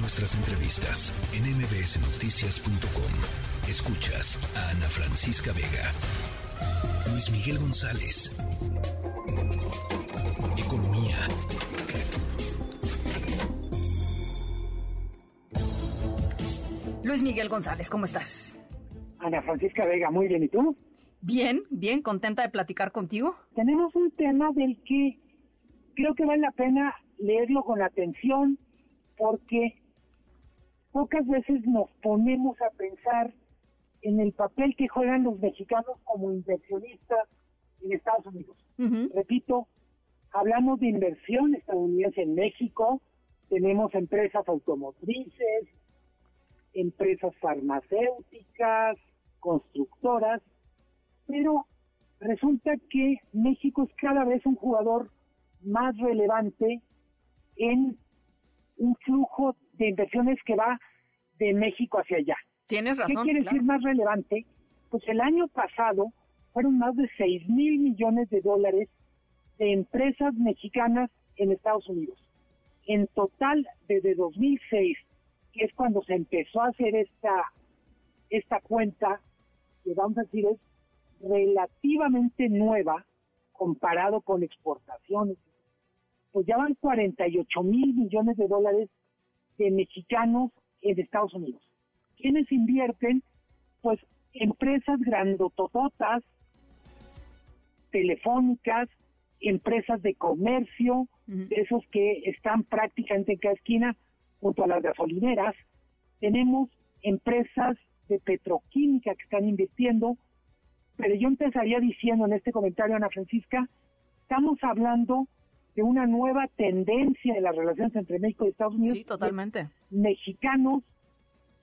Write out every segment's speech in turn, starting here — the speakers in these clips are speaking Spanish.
Nuestras entrevistas en mbsnoticias.com. Escuchas a Ana Francisca Vega. Luis Miguel González. Economía. Luis Miguel González, ¿cómo estás? Ana Francisca Vega, muy bien. ¿Y tú? Bien, bien, contenta de platicar contigo. Tenemos un tema del que creo que vale la pena leerlo con atención porque pocas veces nos ponemos a pensar en el papel que juegan los mexicanos como inversionistas en Estados Unidos. Repito, hablamos de inversión estadounidense en México, tenemos empresas automotrices, empresas farmacéuticas, constructoras, pero resulta que México es cada vez un jugador más relevante en un flujo de inversiones que va de México hacia allá. Tienes razón. ¿Qué quiere decir más relevante? Pues el año pasado fueron más de 6 mil millones de dólares de empresas mexicanas en Estados Unidos. En total, desde 2006, que es cuando se empezó a hacer esta, esta cuenta, que vamos a decir es relativamente nueva comparado con exportaciones, pues ya van 48 mil millones de dólares de mexicanos en Estados Unidos. ¿Quiénes invierten? Pues empresas grandotototas, telefónicas, empresas de comercio, esos que están prácticamente en cada esquina junto a las gasolineras. Tenemos empresas de petroquímica que están invirtiendo, pero yo empezaría diciendo en este comentario, Ana Francisca, estamos hablando de una nueva tendencia en las relaciones entre México y Estados Unidos. Sí, totalmente. Mexicanos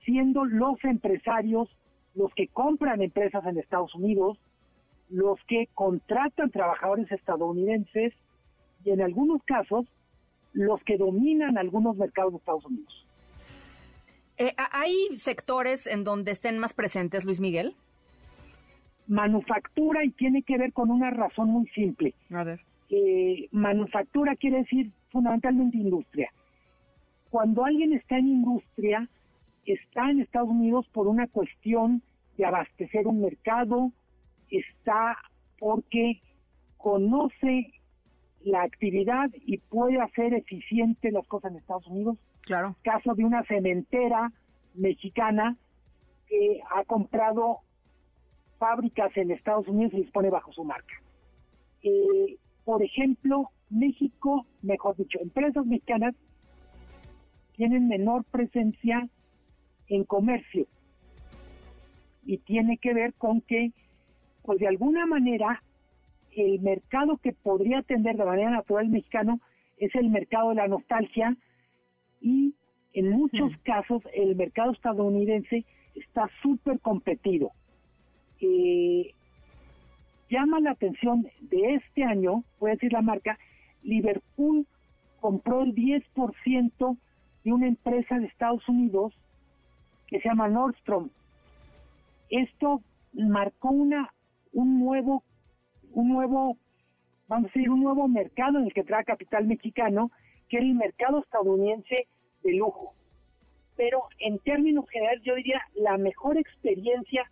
siendo los empresarios los que compran empresas en Estados Unidos, los que contratan trabajadores estadounidenses y en algunos casos los que dominan algunos mercados de Estados Unidos. Eh, ¿Hay sectores en donde estén más presentes, Luis Miguel? Manufactura y tiene que ver con una razón muy simple. A ver. Eh, manufactura quiere decir fundamentalmente industria. Cuando alguien está en industria, está en Estados Unidos por una cuestión de abastecer un mercado, está porque conoce la actividad y puede hacer eficiente las cosas en Estados Unidos. Claro. Caso de una cementera mexicana que ha comprado fábricas en Estados Unidos y les pone bajo su marca. Eh, por ejemplo, México, mejor dicho, empresas mexicanas tienen menor presencia en comercio y tiene que ver con que, pues de alguna manera, el mercado que podría atender de manera natural el mexicano es el mercado de la nostalgia y en muchos casos el mercado estadounidense está súper competido. Eh, llama la atención de este año, voy a decir la marca, Liverpool compró el 10% de una empresa de Estados Unidos que se llama Nordstrom. Esto marcó una un nuevo un nuevo vamos a decir un nuevo mercado en el que trae capital mexicano, que es el mercado estadounidense de lujo. Pero en términos generales yo diría la mejor experiencia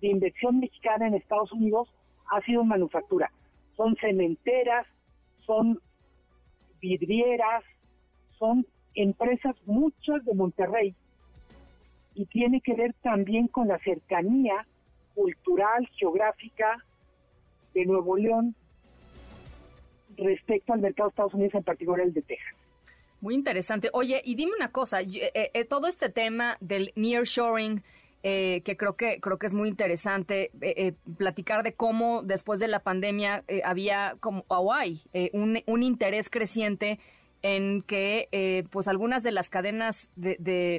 de inversión mexicana en Estados Unidos ha sido manufactura. Son cementeras, son vidrieras, son empresas muchas de Monterrey y tiene que ver también con la cercanía cultural, geográfica de Nuevo León respecto al mercado de Estados Unidos, en particular el de Texas. Muy interesante. Oye, y dime una cosa, eh, eh, todo este tema del nearshoring, eh, que creo que creo que es muy interesante platicar de cómo después de la pandemia había como Hawaii un, un interés creciente en que eh, pues algunas de las cadenas de,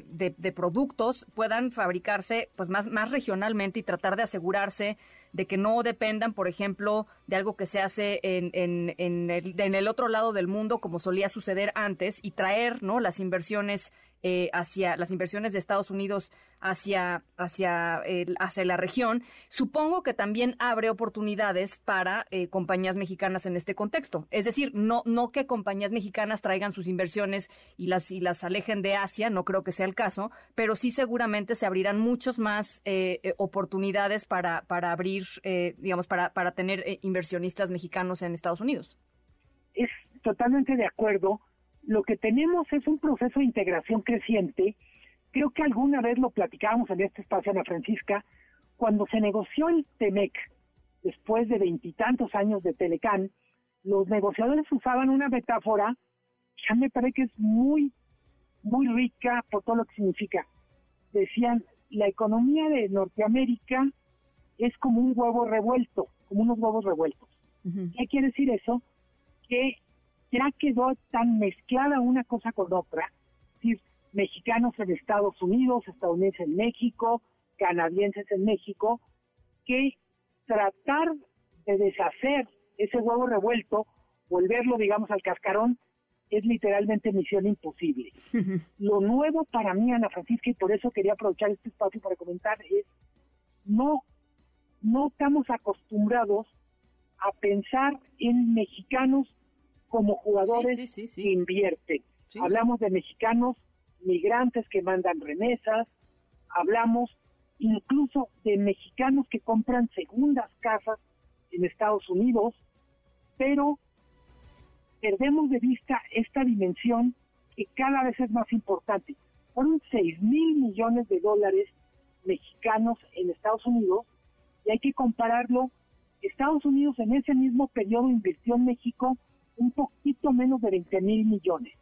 de, productos puedan fabricarse pues más, más regionalmente y tratar de asegurarse de que no dependan, por ejemplo, de algo que se hace en, en, en, el, en el otro lado del mundo, como solía suceder antes, y traer ¿no? las inversiones eh, hacia las inversiones de Estados Unidos hacia, hacia, hacia la región, supongo que también abre oportunidades para eh, compañías mexicanas en este contexto. Es decir, no, no que compañías mexicanas traigan sus inversiones y las, y las alejen de Asia, no creo que sea el caso, pero sí seguramente se abrirán muchos más eh, oportunidades para, para abrir, digamos, para, para tener inversionistas mexicanos en Estados Unidos. Es totalmente de acuerdo lo que tenemos es un proceso de integración creciente. Creo que alguna vez lo platicábamos en este espacio, Ana Francisca, cuando se negoció el TEMEC, después de veintitantos años de Telecán, los negociadores usaban una metáfora que me parece que es muy, muy rica por todo lo que significa. Decían, la economía de Norteamérica es como un huevo revuelto, como unos huevos revueltos. ¿Qué quiere decir eso? Que ya quedó tan mezclada una cosa con otra, es decir, mexicanos en Estados Unidos, estadounidenses en México, canadienses en México, que tratar de deshacer ese huevo revuelto, volverlo, digamos, al cascarón, es literalmente misión imposible. Lo nuevo para mí, Ana Francisca, y por eso quería aprovechar este espacio para comentar, es no, no estamos acostumbrados a pensar en mexicanos como jugadores que invierten. Hablamos de mexicanos migrantes que mandan remesas, hablamos incluso de mexicanos que compran segundas casas en Estados Unidos, pero perdemos de vista esta dimensión que cada vez es más importante. Fueron 6 mil millones de dólares mexicanos en Estados Unidos y hay que compararlo. Estados Unidos en ese mismo periodo invirtió en México un poquito menos de 20 mil millones.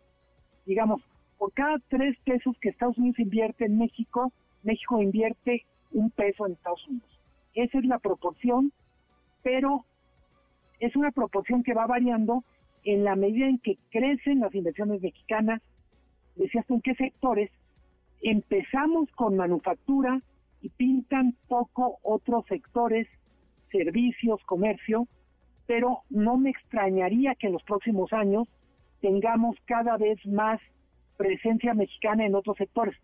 Digamos, por cada tres pesos que Estados Unidos invierte en México, México invierte un peso en Estados Unidos. Esa es la proporción, pero es una proporción que va variando en la medida en que crecen las inversiones mexicanas. Decías tú en qué sectores. Empezamos con manufactura y pintan poco otros sectores, servicios, comercio, pero no me extrañaría que en los próximos años tengamos cada vez más presencia mexicana en otros sectores.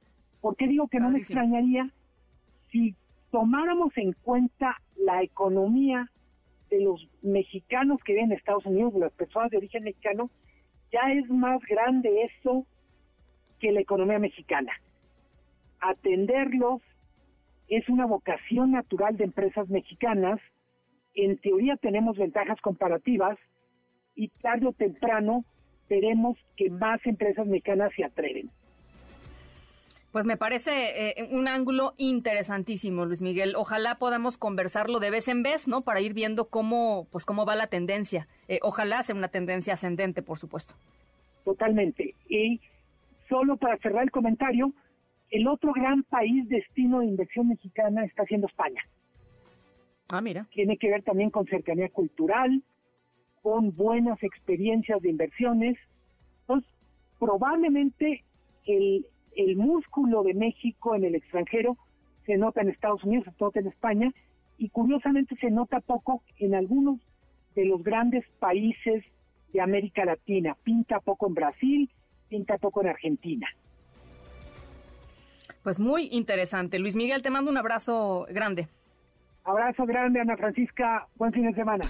¿Por qué digo que no me extrañaría? Si tomáramos en cuenta la economía de los mexicanos que viven en Estados Unidos, de las personas de origen mexicano, ya es más grande eso que la economía mexicana. Atenderlos es una vocación natural de empresas mexicanas en teoría tenemos ventajas comparativas y tarde o temprano veremos que más empresas mexicanas se atreven. Pues me parece eh, un ángulo interesantísimo, Luis Miguel. Ojalá podamos conversarlo de vez en vez, ¿no? Para ir viendo cómo, pues cómo va la tendencia. Eh, ojalá sea una tendencia ascendente, por supuesto. Totalmente. Y solo para cerrar el comentario, el otro gran país destino de inversión mexicana está siendo España. Ah, mira. Tiene que ver también con cercanía cultural, con buenas experiencias de inversiones. Entonces, probablemente el, el músculo de México en el extranjero se nota en Estados Unidos, se nota en España, y curiosamente se nota poco en algunos de los grandes países de América Latina. Pinta poco en Brasil, pinta poco en Argentina. Pues muy interesante. Luis Miguel, te mando un abrazo grande. Abrazo grande, Ana Francisca. Buen fin de semana.